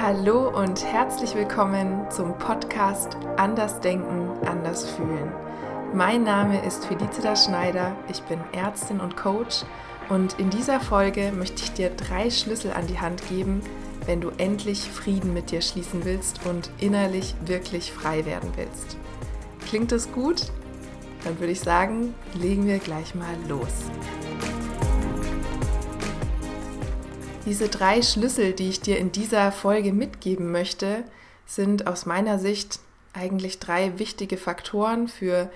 Hallo und herzlich willkommen zum Podcast Anders Denken, Anders Fühlen. Mein Name ist Felicita Schneider, ich bin Ärztin und Coach und in dieser Folge möchte ich dir drei Schlüssel an die Hand geben, wenn du endlich Frieden mit dir schließen willst und innerlich wirklich frei werden willst. Klingt das gut? Dann würde ich sagen, legen wir gleich mal los. Diese drei Schlüssel, die ich dir in dieser Folge mitgeben möchte, sind aus meiner Sicht eigentlich drei wichtige Faktoren für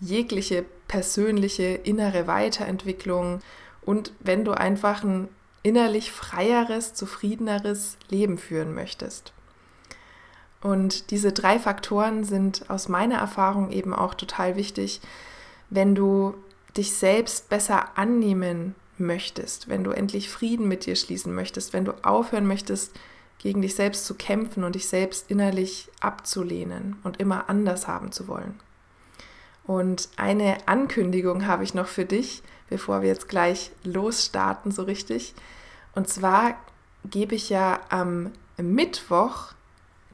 jegliche persönliche innere Weiterentwicklung und wenn du einfach ein innerlich freieres, zufriedeneres Leben führen möchtest. Und diese drei Faktoren sind aus meiner Erfahrung eben auch total wichtig, wenn du dich selbst besser annehmen möchtest, wenn du endlich Frieden mit dir schließen möchtest, wenn du aufhören möchtest, gegen dich selbst zu kämpfen und dich selbst innerlich abzulehnen und immer anders haben zu wollen. Und eine Ankündigung habe ich noch für dich, bevor wir jetzt gleich losstarten, so richtig. Und zwar gebe ich ja am Mittwoch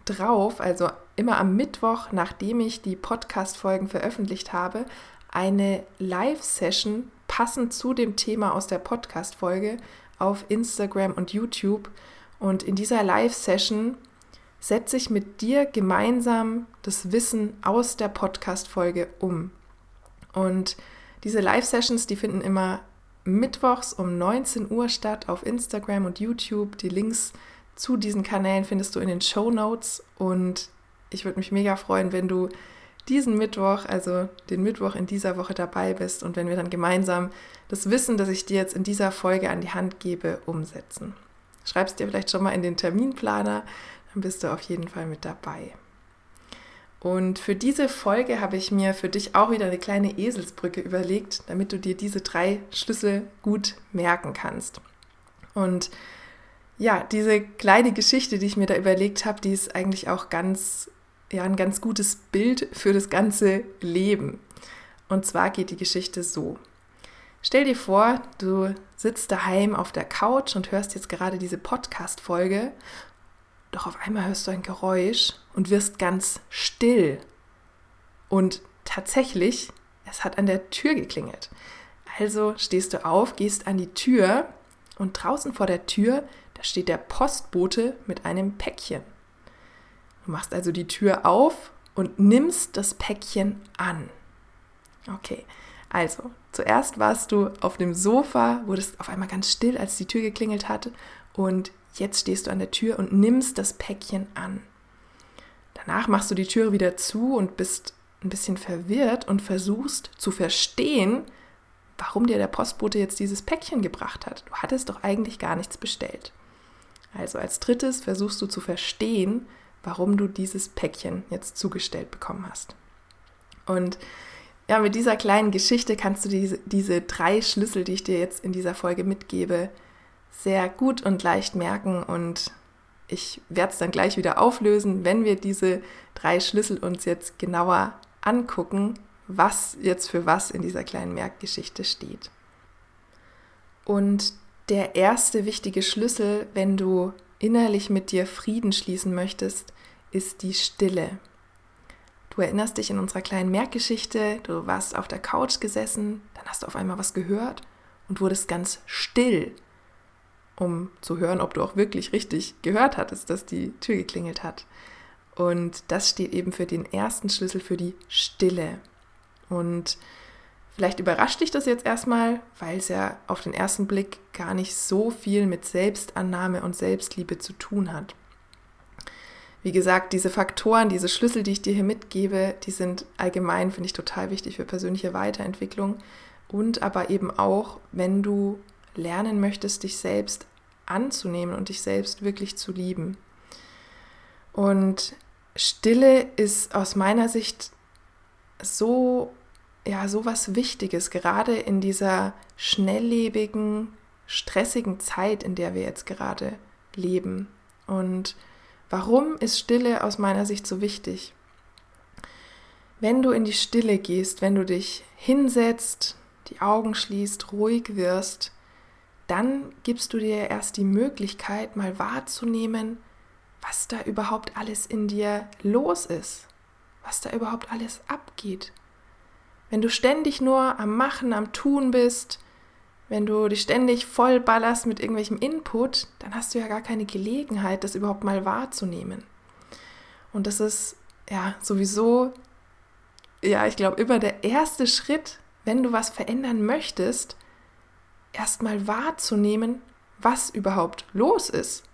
drauf, also immer am Mittwoch, nachdem ich die Podcast-Folgen veröffentlicht habe, eine Live-Session passend zu dem Thema aus der Podcast-Folge auf Instagram und YouTube. Und in dieser Live-Session setze ich mit dir gemeinsam das Wissen aus der Podcast-Folge um. Und diese Live-Sessions, die finden immer mittwochs um 19 Uhr statt auf Instagram und YouTube. Die Links zu diesen Kanälen findest du in den Show Notes. Und ich würde mich mega freuen, wenn du diesen Mittwoch, also den Mittwoch in dieser Woche dabei bist und wenn wir dann gemeinsam das Wissen, das ich dir jetzt in dieser Folge an die Hand gebe, umsetzen. Schreibst dir vielleicht schon mal in den Terminplaner, dann bist du auf jeden Fall mit dabei. Und für diese Folge habe ich mir für dich auch wieder eine kleine Eselsbrücke überlegt, damit du dir diese drei Schlüssel gut merken kannst. Und ja, diese kleine Geschichte, die ich mir da überlegt habe, die ist eigentlich auch ganz ja ein ganz gutes Bild für das ganze Leben. Und zwar geht die Geschichte so. Stell dir vor, du sitzt daheim auf der Couch und hörst jetzt gerade diese Podcast-Folge, doch auf einmal hörst du ein Geräusch und wirst ganz still. Und tatsächlich, es hat an der Tür geklingelt. Also stehst du auf, gehst an die Tür und draußen vor der Tür, da steht der Postbote mit einem Päckchen. Du machst also die Tür auf und nimmst das Päckchen an. Okay, also zuerst warst du auf dem Sofa, wurdest auf einmal ganz still, als die Tür geklingelt hatte und jetzt stehst du an der Tür und nimmst das Päckchen an. Danach machst du die Tür wieder zu und bist ein bisschen verwirrt und versuchst zu verstehen, warum dir der Postbote jetzt dieses Päckchen gebracht hat. Du hattest doch eigentlich gar nichts bestellt. Also als drittes versuchst du zu verstehen, warum du dieses Päckchen jetzt zugestellt bekommen hast. Und ja, mit dieser kleinen Geschichte kannst du diese, diese drei Schlüssel, die ich dir jetzt in dieser Folge mitgebe, sehr gut und leicht merken und ich werde es dann gleich wieder auflösen, wenn wir diese drei Schlüssel uns jetzt genauer angucken, was jetzt für was in dieser kleinen Merkgeschichte steht. Und der erste wichtige Schlüssel, wenn du innerlich mit dir Frieden schließen möchtest, ist die Stille. Du erinnerst dich in unserer kleinen Merkgeschichte, du warst auf der Couch gesessen, dann hast du auf einmal was gehört und wurdest ganz still, um zu hören, ob du auch wirklich richtig gehört hattest, dass die Tür geklingelt hat. Und das steht eben für den ersten Schlüssel für die Stille. Und vielleicht überrascht dich das jetzt erstmal, weil es ja auf den ersten Blick gar nicht so viel mit Selbstannahme und Selbstliebe zu tun hat. Wie gesagt, diese Faktoren, diese Schlüssel, die ich dir hier mitgebe, die sind allgemein, finde ich, total wichtig für persönliche Weiterentwicklung und aber eben auch, wenn du lernen möchtest, dich selbst anzunehmen und dich selbst wirklich zu lieben. Und Stille ist aus meiner Sicht so ja, so was Wichtiges, gerade in dieser schnelllebigen, stressigen Zeit, in der wir jetzt gerade leben. Und Warum ist Stille aus meiner Sicht so wichtig? Wenn du in die Stille gehst, wenn du dich hinsetzt, die Augen schließt, ruhig wirst, dann gibst du dir erst die Möglichkeit, mal wahrzunehmen, was da überhaupt alles in dir los ist, was da überhaupt alles abgeht. Wenn du ständig nur am Machen, am Tun bist, wenn du dich ständig voll ballerst mit irgendwelchem Input, dann hast du ja gar keine Gelegenheit, das überhaupt mal wahrzunehmen. Und das ist ja sowieso, ja, ich glaube, immer der erste Schritt, wenn du was verändern möchtest, erstmal wahrzunehmen, was überhaupt los ist.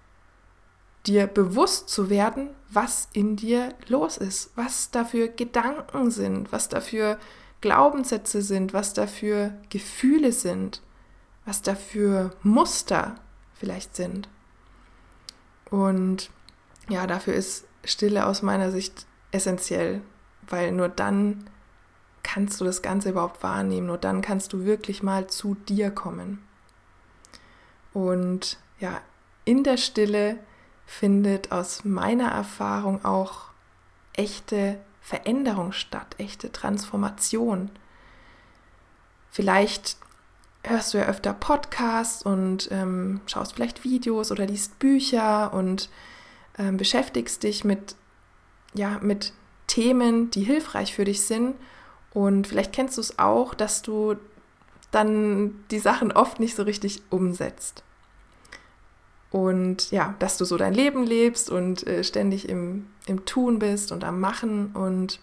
Dir bewusst zu werden, was in dir los ist, was dafür Gedanken sind, was dafür Glaubenssätze sind, was dafür Gefühle sind, was dafür Muster vielleicht sind. Und ja, dafür ist Stille aus meiner Sicht essentiell, weil nur dann kannst du das Ganze überhaupt wahrnehmen, nur dann kannst du wirklich mal zu dir kommen. Und ja, in der Stille findet aus meiner Erfahrung auch echte Veränderung statt, echte Transformation. Vielleicht hörst du ja öfter Podcasts und ähm, schaust vielleicht Videos oder liest Bücher und ähm, beschäftigst dich mit, ja, mit Themen, die hilfreich für dich sind. Und vielleicht kennst du es auch, dass du dann die Sachen oft nicht so richtig umsetzt. Und ja, dass du so dein Leben lebst und äh, ständig im, im Tun bist und am Machen. Und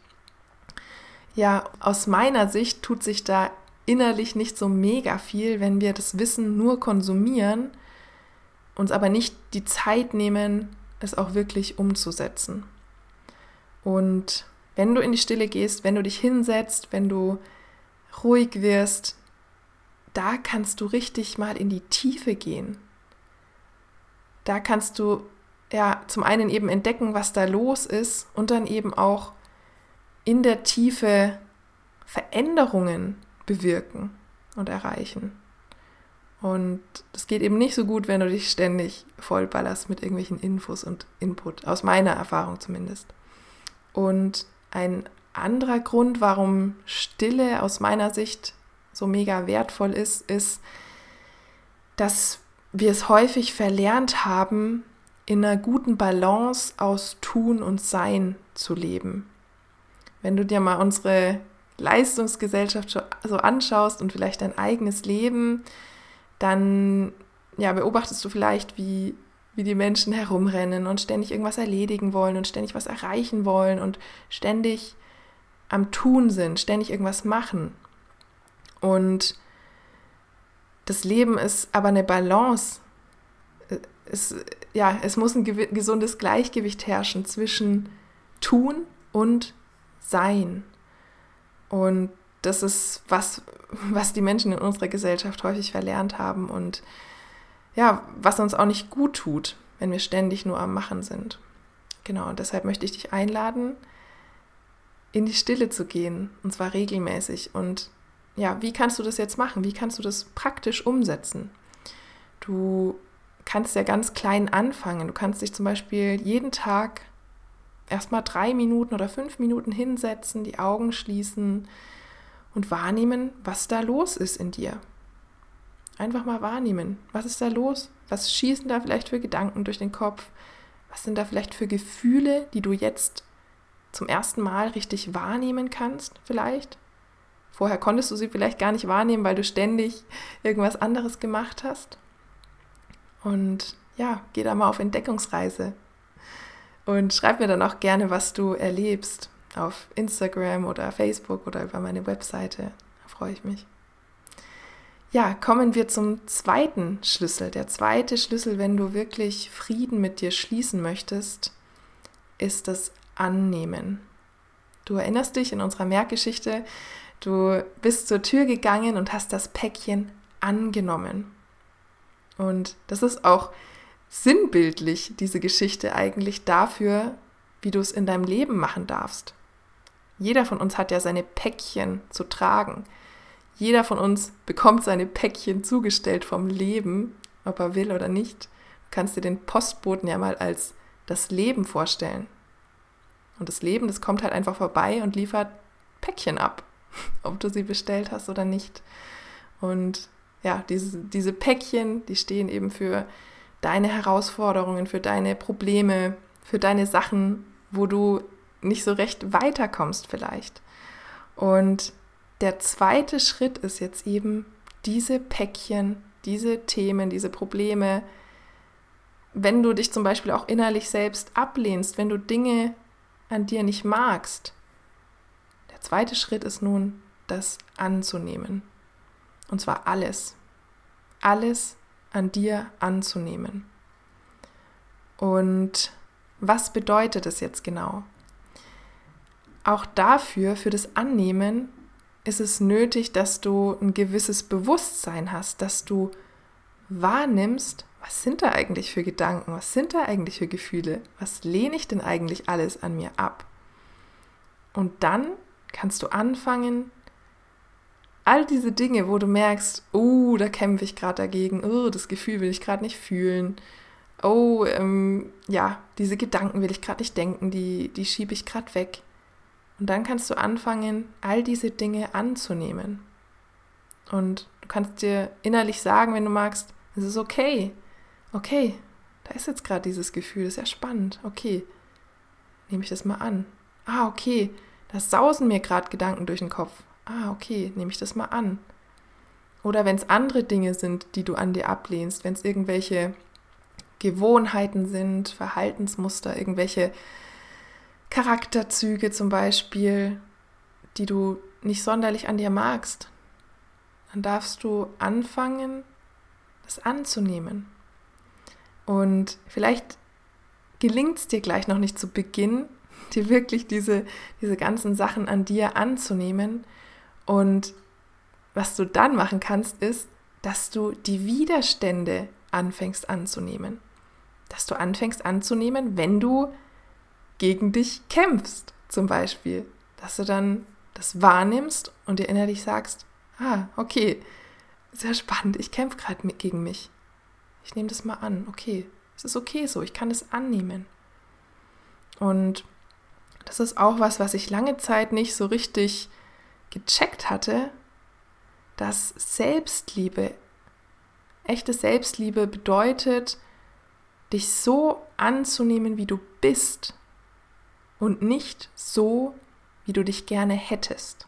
ja, aus meiner Sicht tut sich da innerlich nicht so mega viel, wenn wir das Wissen nur konsumieren, uns aber nicht die Zeit nehmen, es auch wirklich umzusetzen. Und wenn du in die Stille gehst, wenn du dich hinsetzt, wenn du ruhig wirst, da kannst du richtig mal in die Tiefe gehen da kannst du ja zum einen eben entdecken, was da los ist und dann eben auch in der Tiefe Veränderungen bewirken und erreichen. Und das geht eben nicht so gut, wenn du dich ständig vollballerst mit irgendwelchen Infos und Input, aus meiner Erfahrung zumindest. Und ein anderer Grund, warum Stille aus meiner Sicht so mega wertvoll ist, ist, dass wir es häufig verlernt haben, in einer guten Balance aus Tun und Sein zu leben. Wenn du dir mal unsere Leistungsgesellschaft so anschaust und vielleicht dein eigenes Leben, dann ja, beobachtest du vielleicht, wie, wie die Menschen herumrennen und ständig irgendwas erledigen wollen und ständig was erreichen wollen und ständig am Tun sind, ständig irgendwas machen. Und das Leben ist aber eine Balance. Es, ja, es muss ein gesundes Gleichgewicht herrschen zwischen Tun und Sein. Und das ist was, was die Menschen in unserer Gesellschaft häufig verlernt haben und ja, was uns auch nicht gut tut, wenn wir ständig nur am Machen sind. Genau, und deshalb möchte ich dich einladen, in die Stille zu gehen, und zwar regelmäßig und ja, wie kannst du das jetzt machen? Wie kannst du das praktisch umsetzen? Du kannst ja ganz klein anfangen. Du kannst dich zum Beispiel jeden Tag erstmal drei Minuten oder fünf Minuten hinsetzen, die Augen schließen und wahrnehmen, was da los ist in dir. Einfach mal wahrnehmen, was ist da los? Was schießen da vielleicht für Gedanken durch den Kopf? Was sind da vielleicht für Gefühle, die du jetzt zum ersten Mal richtig wahrnehmen kannst, vielleicht? Vorher konntest du sie vielleicht gar nicht wahrnehmen, weil du ständig irgendwas anderes gemacht hast. Und ja, geh da mal auf Entdeckungsreise. Und schreib mir dann auch gerne, was du erlebst auf Instagram oder Facebook oder über meine Webseite. Da freue ich mich. Ja, kommen wir zum zweiten Schlüssel. Der zweite Schlüssel, wenn du wirklich Frieden mit dir schließen möchtest, ist das Annehmen. Du erinnerst dich in unserer Merkgeschichte, Du bist zur Tür gegangen und hast das Päckchen angenommen. Und das ist auch sinnbildlich, diese Geschichte eigentlich dafür, wie du es in deinem Leben machen darfst. Jeder von uns hat ja seine Päckchen zu tragen. Jeder von uns bekommt seine Päckchen zugestellt vom Leben, ob er will oder nicht. Du kannst dir den Postboten ja mal als das Leben vorstellen. Und das Leben, das kommt halt einfach vorbei und liefert Päckchen ab ob du sie bestellt hast oder nicht. Und ja, diese, diese Päckchen, die stehen eben für deine Herausforderungen, für deine Probleme, für deine Sachen, wo du nicht so recht weiterkommst vielleicht. Und der zweite Schritt ist jetzt eben diese Päckchen, diese Themen, diese Probleme, wenn du dich zum Beispiel auch innerlich selbst ablehnst, wenn du Dinge an dir nicht magst. Zweite Schritt ist nun, das anzunehmen. Und zwar alles. Alles an dir anzunehmen. Und was bedeutet es jetzt genau? Auch dafür, für das Annehmen, ist es nötig, dass du ein gewisses Bewusstsein hast, dass du wahrnimmst, was sind da eigentlich für Gedanken, was sind da eigentlich für Gefühle, was lehne ich denn eigentlich alles an mir ab. Und dann kannst du anfangen, all diese Dinge, wo du merkst, oh, da kämpfe ich gerade dagegen, oh, das Gefühl will ich gerade nicht fühlen, oh, ähm, ja, diese Gedanken will ich gerade nicht denken, die, die schiebe ich gerade weg. Und dann kannst du anfangen, all diese Dinge anzunehmen. Und du kannst dir innerlich sagen, wenn du magst, es ist okay. Okay, da ist jetzt gerade dieses Gefühl, das ist ja spannend. Okay, nehme ich das mal an. Ah, okay, da sausen mir gerade Gedanken durch den Kopf. Ah, okay, nehme ich das mal an. Oder wenn es andere Dinge sind, die du an dir ablehnst, wenn es irgendwelche Gewohnheiten sind, Verhaltensmuster, irgendwelche Charakterzüge zum Beispiel, die du nicht sonderlich an dir magst, dann darfst du anfangen, das anzunehmen. Und vielleicht gelingt es dir gleich noch nicht zu Beginn, dir wirklich diese, diese ganzen Sachen an dir anzunehmen. Und was du dann machen kannst, ist, dass du die Widerstände anfängst anzunehmen. Dass du anfängst anzunehmen, wenn du gegen dich kämpfst, zum Beispiel. Dass du dann das wahrnimmst und dir innerlich sagst, ah, okay, sehr spannend, ich kämpfe gerade gegen mich. Ich nehme das mal an, okay, es ist okay so, ich kann es annehmen. Und das ist auch was, was ich lange Zeit nicht so richtig gecheckt hatte, dass Selbstliebe, echte Selbstliebe bedeutet, dich so anzunehmen, wie du bist und nicht so, wie du dich gerne hättest.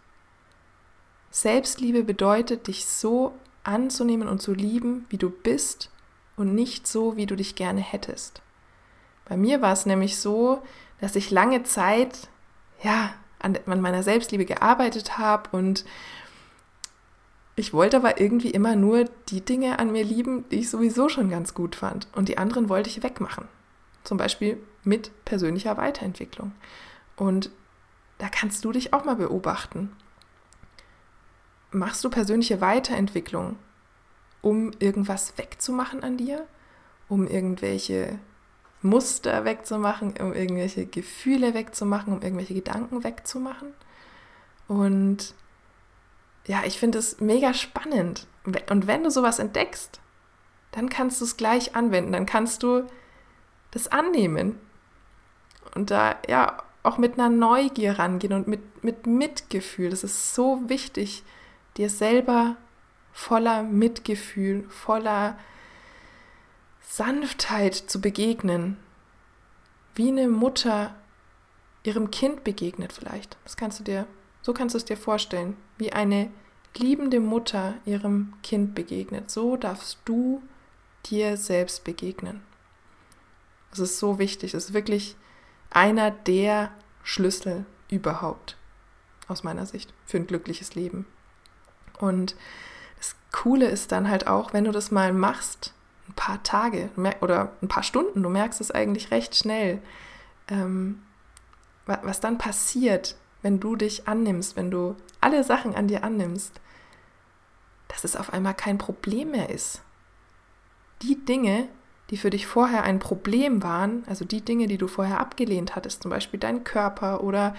Selbstliebe bedeutet, dich so anzunehmen und zu lieben, wie du bist und nicht so, wie du dich gerne hättest. Bei mir war es nämlich so, dass ich lange Zeit ja an meiner Selbstliebe gearbeitet habe und ich wollte aber irgendwie immer nur die Dinge an mir lieben, die ich sowieso schon ganz gut fand und die anderen wollte ich wegmachen. Zum Beispiel mit persönlicher Weiterentwicklung. Und da kannst du dich auch mal beobachten. Machst du persönliche Weiterentwicklung, um irgendwas wegzumachen an dir? Um irgendwelche Muster wegzumachen, um irgendwelche Gefühle wegzumachen, um irgendwelche Gedanken wegzumachen? Und ja, ich finde es mega spannend. Und wenn du sowas entdeckst, dann kannst du es gleich anwenden. Dann kannst du das annehmen und da ja auch mit einer Neugier rangehen und mit, mit Mitgefühl. Das ist so wichtig, dir selber voller Mitgefühl, voller Sanftheit zu begegnen. Wie eine Mutter ihrem Kind begegnet vielleicht. Das kannst du dir, so kannst du es dir vorstellen. Wie eine liebende Mutter ihrem Kind begegnet. So darfst du dir selbst begegnen. Das ist so wichtig. Das ist wirklich einer der Schlüssel überhaupt, aus meiner Sicht, für ein glückliches Leben. Und das Coole ist dann halt auch, wenn du das mal machst, ein paar Tage oder ein paar Stunden, du merkst es eigentlich recht schnell, ähm, was dann passiert, wenn du dich annimmst, wenn du alle Sachen an dir annimmst, dass es auf einmal kein Problem mehr ist. Die Dinge, die für dich vorher ein Problem waren, also die Dinge, die du vorher abgelehnt hattest, zum Beispiel dein Körper oder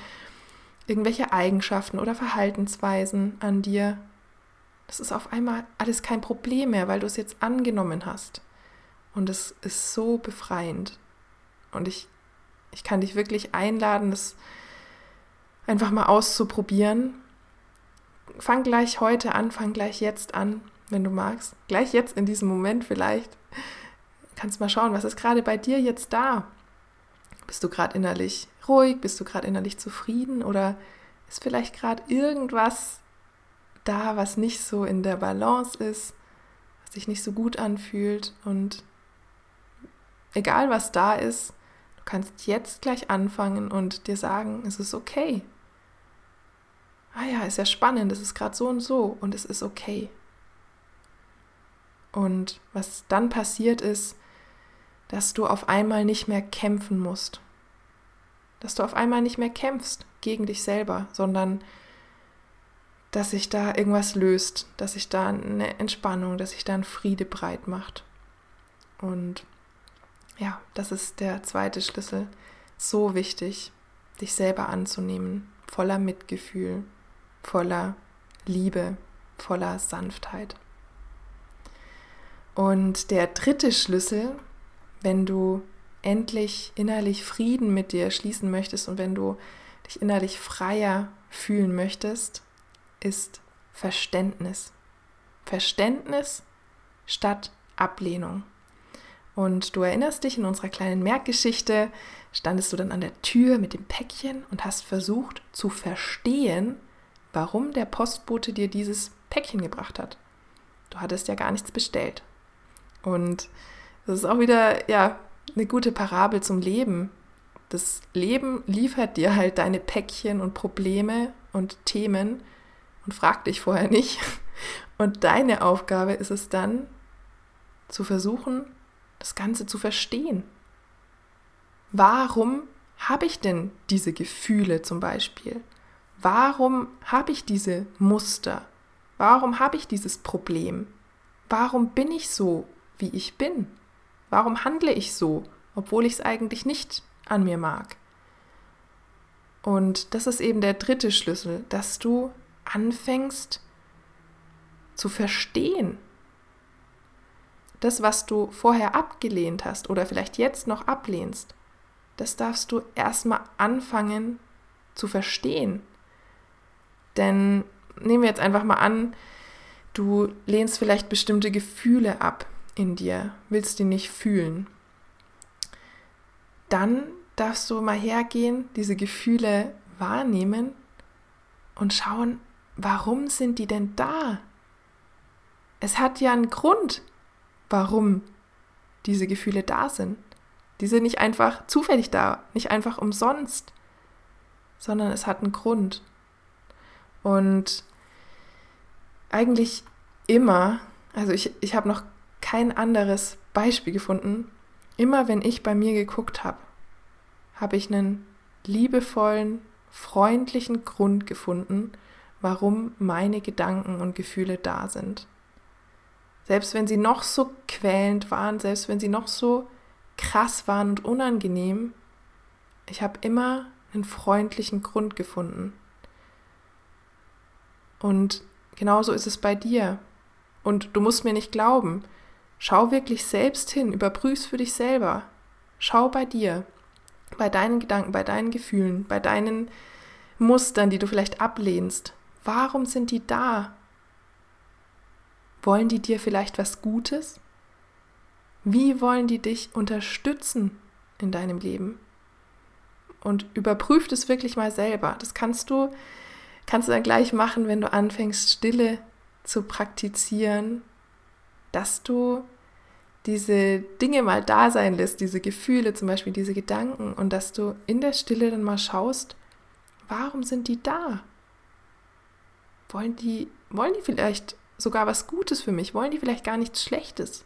irgendwelche Eigenschaften oder Verhaltensweisen an dir, das ist auf einmal alles kein Problem mehr, weil du es jetzt angenommen hast. Und es ist so befreiend. Und ich, ich kann dich wirklich einladen, das einfach mal auszuprobieren. Fang gleich heute an, fang gleich jetzt an, wenn du magst. Gleich jetzt in diesem Moment vielleicht kannst mal schauen, was ist gerade bei dir jetzt da? Bist du gerade innerlich ruhig? Bist du gerade innerlich zufrieden? Oder ist vielleicht gerade irgendwas da, was nicht so in der Balance ist, was sich nicht so gut anfühlt? Und egal was da ist, du kannst jetzt gleich anfangen und dir sagen, es ist okay. Ah ja, ist ja spannend, es ist gerade so und so und es ist okay. Und was dann passiert ist, dass du auf einmal nicht mehr kämpfen musst. Dass du auf einmal nicht mehr kämpfst gegen dich selber, sondern dass sich da irgendwas löst, dass sich da eine Entspannung, dass sich da ein Friede breit macht. Und ja, das ist der zweite Schlüssel. So wichtig, dich selber anzunehmen, voller Mitgefühl, voller Liebe, voller Sanftheit. Und der dritte Schlüssel, wenn du endlich innerlich Frieden mit dir schließen möchtest und wenn du dich innerlich freier fühlen möchtest, ist Verständnis. Verständnis statt Ablehnung. Und du erinnerst dich, in unserer kleinen Merkgeschichte standest du dann an der Tür mit dem Päckchen und hast versucht zu verstehen, warum der Postbote dir dieses Päckchen gebracht hat. Du hattest ja gar nichts bestellt. Und das ist auch wieder ja eine gute Parabel zum Leben. Das Leben liefert dir halt deine Päckchen und Probleme und Themen und fragt dich vorher nicht. Und deine Aufgabe ist es dann, zu versuchen, das Ganze zu verstehen. Warum habe ich denn diese Gefühle zum Beispiel? Warum habe ich diese Muster? Warum habe ich dieses Problem? Warum bin ich so, wie ich bin? Warum handle ich so, obwohl ich es eigentlich nicht an mir mag? Und das ist eben der dritte Schlüssel, dass du anfängst zu verstehen. Das, was du vorher abgelehnt hast oder vielleicht jetzt noch ablehnst, das darfst du erstmal anfangen zu verstehen. Denn nehmen wir jetzt einfach mal an, du lehnst vielleicht bestimmte Gefühle ab in dir, willst die nicht fühlen, dann darfst du mal hergehen, diese Gefühle wahrnehmen und schauen, warum sind die denn da? Es hat ja einen Grund, warum diese Gefühle da sind. Die sind nicht einfach zufällig da, nicht einfach umsonst, sondern es hat einen Grund. Und eigentlich immer, also ich, ich habe noch kein anderes Beispiel gefunden. Immer wenn ich bei mir geguckt habe, habe ich einen liebevollen, freundlichen Grund gefunden, warum meine Gedanken und Gefühle da sind. Selbst wenn sie noch so quälend waren, selbst wenn sie noch so krass waren und unangenehm, ich habe immer einen freundlichen Grund gefunden. Und genauso ist es bei dir. Und du musst mir nicht glauben. Schau wirklich selbst hin, überprüf's für dich selber. Schau bei dir, bei deinen Gedanken, bei deinen Gefühlen, bei deinen Mustern, die du vielleicht ablehnst. Warum sind die da? Wollen die dir vielleicht was Gutes? Wie wollen die dich unterstützen in deinem Leben? Und überprüf das wirklich mal selber. Das kannst du, kannst du dann gleich machen, wenn du anfängst, Stille zu praktizieren dass du diese Dinge mal da sein lässt, diese Gefühle, zum Beispiel diese Gedanken, und dass du in der Stille dann mal schaust, warum sind die da? Wollen die, wollen die vielleicht sogar was Gutes für mich? Wollen die vielleicht gar nichts Schlechtes?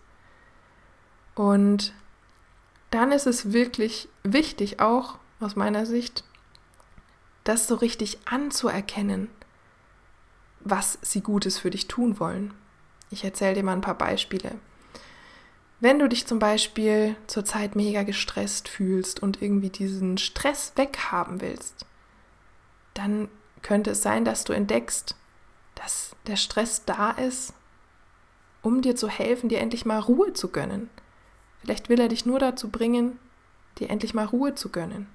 Und dann ist es wirklich wichtig, auch aus meiner Sicht, das so richtig anzuerkennen, was sie Gutes für dich tun wollen. Ich erzähle dir mal ein paar Beispiele. Wenn du dich zum Beispiel zurzeit mega gestresst fühlst und irgendwie diesen Stress weghaben willst, dann könnte es sein, dass du entdeckst, dass der Stress da ist, um dir zu helfen, dir endlich mal Ruhe zu gönnen. Vielleicht will er dich nur dazu bringen, dir endlich mal Ruhe zu gönnen.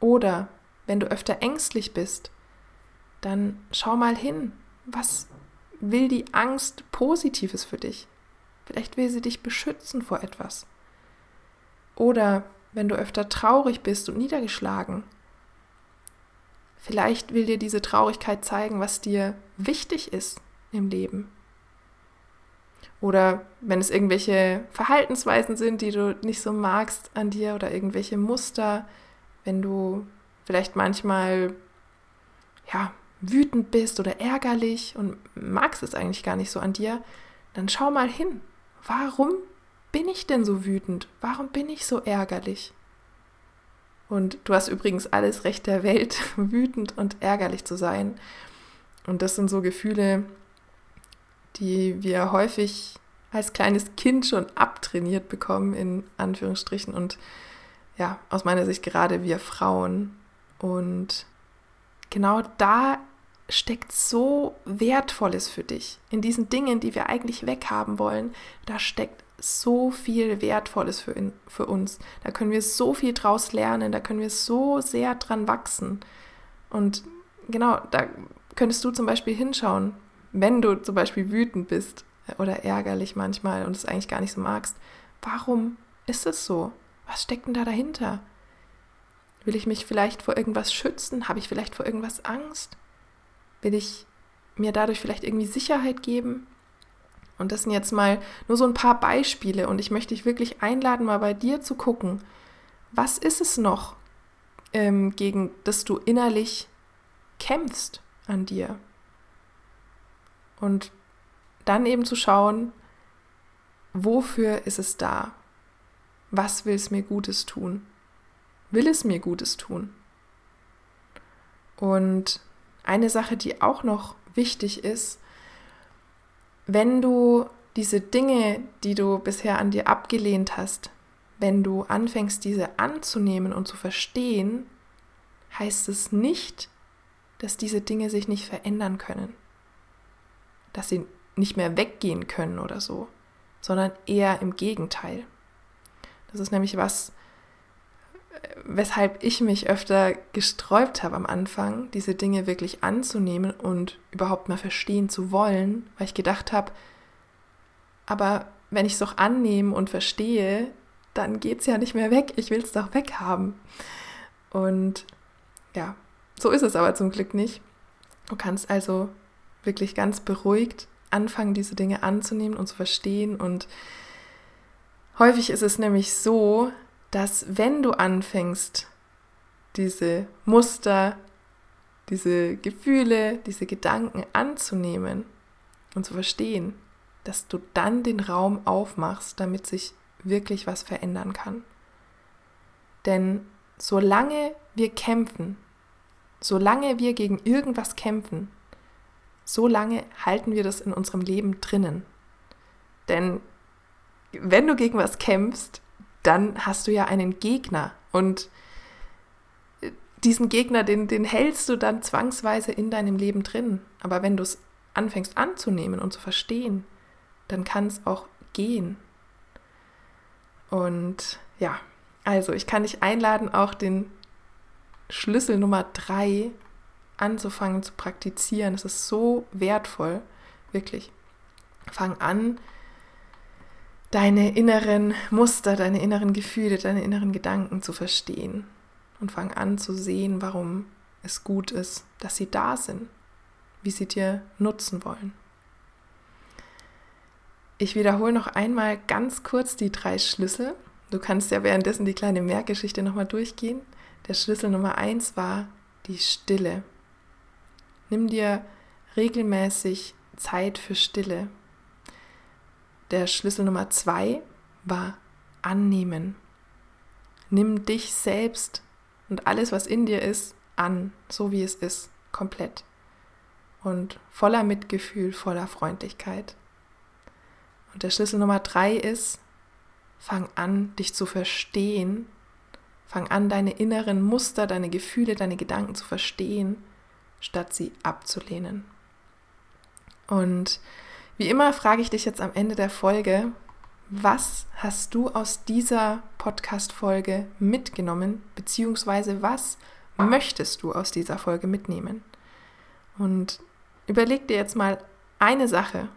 Oder wenn du öfter ängstlich bist, dann schau mal hin, was will die Angst Positives für dich. Vielleicht will sie dich beschützen vor etwas. Oder wenn du öfter traurig bist und niedergeschlagen. Vielleicht will dir diese Traurigkeit zeigen, was dir wichtig ist im Leben. Oder wenn es irgendwelche Verhaltensweisen sind, die du nicht so magst an dir oder irgendwelche Muster, wenn du vielleicht manchmal ja, wütend bist oder ärgerlich und magst es eigentlich gar nicht so an dir, dann schau mal hin. Warum bin ich denn so wütend? Warum bin ich so ärgerlich? Und du hast übrigens alles Recht der Welt, wütend und ärgerlich zu sein. Und das sind so Gefühle, die wir häufig als kleines Kind schon abtrainiert bekommen, in Anführungsstrichen. Und ja, aus meiner Sicht gerade wir Frauen. Und genau da steckt so Wertvolles für dich. In diesen Dingen, die wir eigentlich weghaben wollen, da steckt so viel Wertvolles für, in, für uns. Da können wir so viel draus lernen, da können wir so sehr dran wachsen. Und genau, da könntest du zum Beispiel hinschauen, wenn du zum Beispiel wütend bist oder ärgerlich manchmal und es eigentlich gar nicht so magst. Warum ist es so? Was steckt denn da dahinter? Will ich mich vielleicht vor irgendwas schützen? Habe ich vielleicht vor irgendwas Angst? Will ich mir dadurch vielleicht irgendwie Sicherheit geben? Und das sind jetzt mal nur so ein paar Beispiele und ich möchte dich wirklich einladen, mal bei dir zu gucken, was ist es noch, ähm, gegen das du innerlich kämpfst an dir? Und dann eben zu schauen, wofür ist es da? Was will es mir Gutes tun? Will es mir Gutes tun? Und eine Sache, die auch noch wichtig ist, wenn du diese Dinge, die du bisher an dir abgelehnt hast, wenn du anfängst, diese anzunehmen und zu verstehen, heißt es nicht, dass diese Dinge sich nicht verändern können, dass sie nicht mehr weggehen können oder so, sondern eher im Gegenteil. Das ist nämlich was, weshalb ich mich öfter gesträubt habe am Anfang, diese Dinge wirklich anzunehmen und überhaupt mal verstehen zu wollen, weil ich gedacht habe, aber wenn ich es doch annehme und verstehe, dann geht es ja nicht mehr weg. Ich will es doch weghaben. Und ja, so ist es aber zum Glück nicht. Du kannst also wirklich ganz beruhigt anfangen, diese Dinge anzunehmen und zu verstehen. Und häufig ist es nämlich so, dass wenn du anfängst, diese Muster, diese Gefühle, diese Gedanken anzunehmen und zu verstehen, dass du dann den Raum aufmachst, damit sich wirklich was verändern kann. Denn solange wir kämpfen, solange wir gegen irgendwas kämpfen, solange halten wir das in unserem Leben drinnen. Denn wenn du gegen was kämpfst, dann hast du ja einen Gegner und diesen Gegner, den, den hältst du dann zwangsweise in deinem Leben drin. Aber wenn du es anfängst anzunehmen und zu verstehen, dann kann es auch gehen. Und ja, also ich kann dich einladen, auch den Schlüssel Nummer drei anzufangen zu praktizieren. Es ist so wertvoll, wirklich. Fang an, deine inneren Muster, deine inneren Gefühle, deine inneren Gedanken zu verstehen und fang an zu sehen, warum es gut ist, dass sie da sind, wie sie dir nutzen wollen. Ich wiederhole noch einmal ganz kurz die drei Schlüssel. Du kannst ja währenddessen die kleine Merkgeschichte nochmal durchgehen. Der Schlüssel Nummer eins war die Stille. Nimm dir regelmäßig Zeit für Stille. Der Schlüssel Nummer zwei war annehmen. Nimm dich selbst und alles, was in dir ist, an, so wie es ist, komplett. Und voller Mitgefühl, voller Freundlichkeit. Und der Schlüssel Nummer drei ist, fang an, dich zu verstehen. Fang an, deine inneren Muster, deine Gefühle, deine Gedanken zu verstehen, statt sie abzulehnen. Und wie immer frage ich dich jetzt am Ende der Folge, was hast du aus dieser Podcast-Folge mitgenommen, beziehungsweise was möchtest du aus dieser Folge mitnehmen? Und überleg dir jetzt mal eine Sache,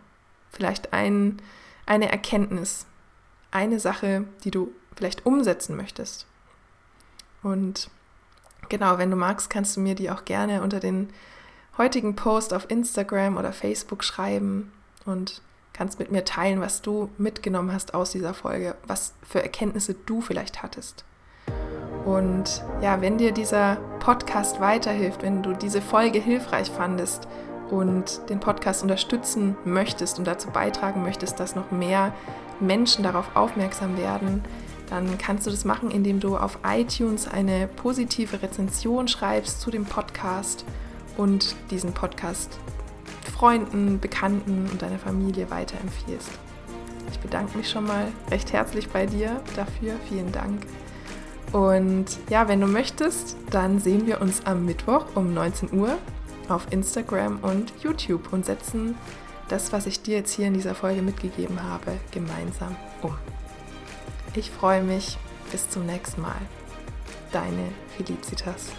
vielleicht ein, eine Erkenntnis, eine Sache, die du vielleicht umsetzen möchtest. Und genau, wenn du magst, kannst du mir die auch gerne unter den heutigen Post auf Instagram oder Facebook schreiben und kannst mit mir teilen, was du mitgenommen hast aus dieser Folge, was für Erkenntnisse du vielleicht hattest. Und ja, wenn dir dieser Podcast weiterhilft, wenn du diese Folge hilfreich fandest und den Podcast unterstützen möchtest und dazu beitragen möchtest, dass noch mehr Menschen darauf aufmerksam werden, dann kannst du das machen, indem du auf iTunes eine positive Rezension schreibst zu dem Podcast und diesen Podcast Freunden, Bekannten und deiner Familie weiterempfiehlst. Ich bedanke mich schon mal recht herzlich bei dir dafür. Vielen Dank. Und ja, wenn du möchtest, dann sehen wir uns am Mittwoch um 19 Uhr auf Instagram und YouTube und setzen das, was ich dir jetzt hier in dieser Folge mitgegeben habe, gemeinsam um. Ich freue mich. Bis zum nächsten Mal. Deine Felicitas.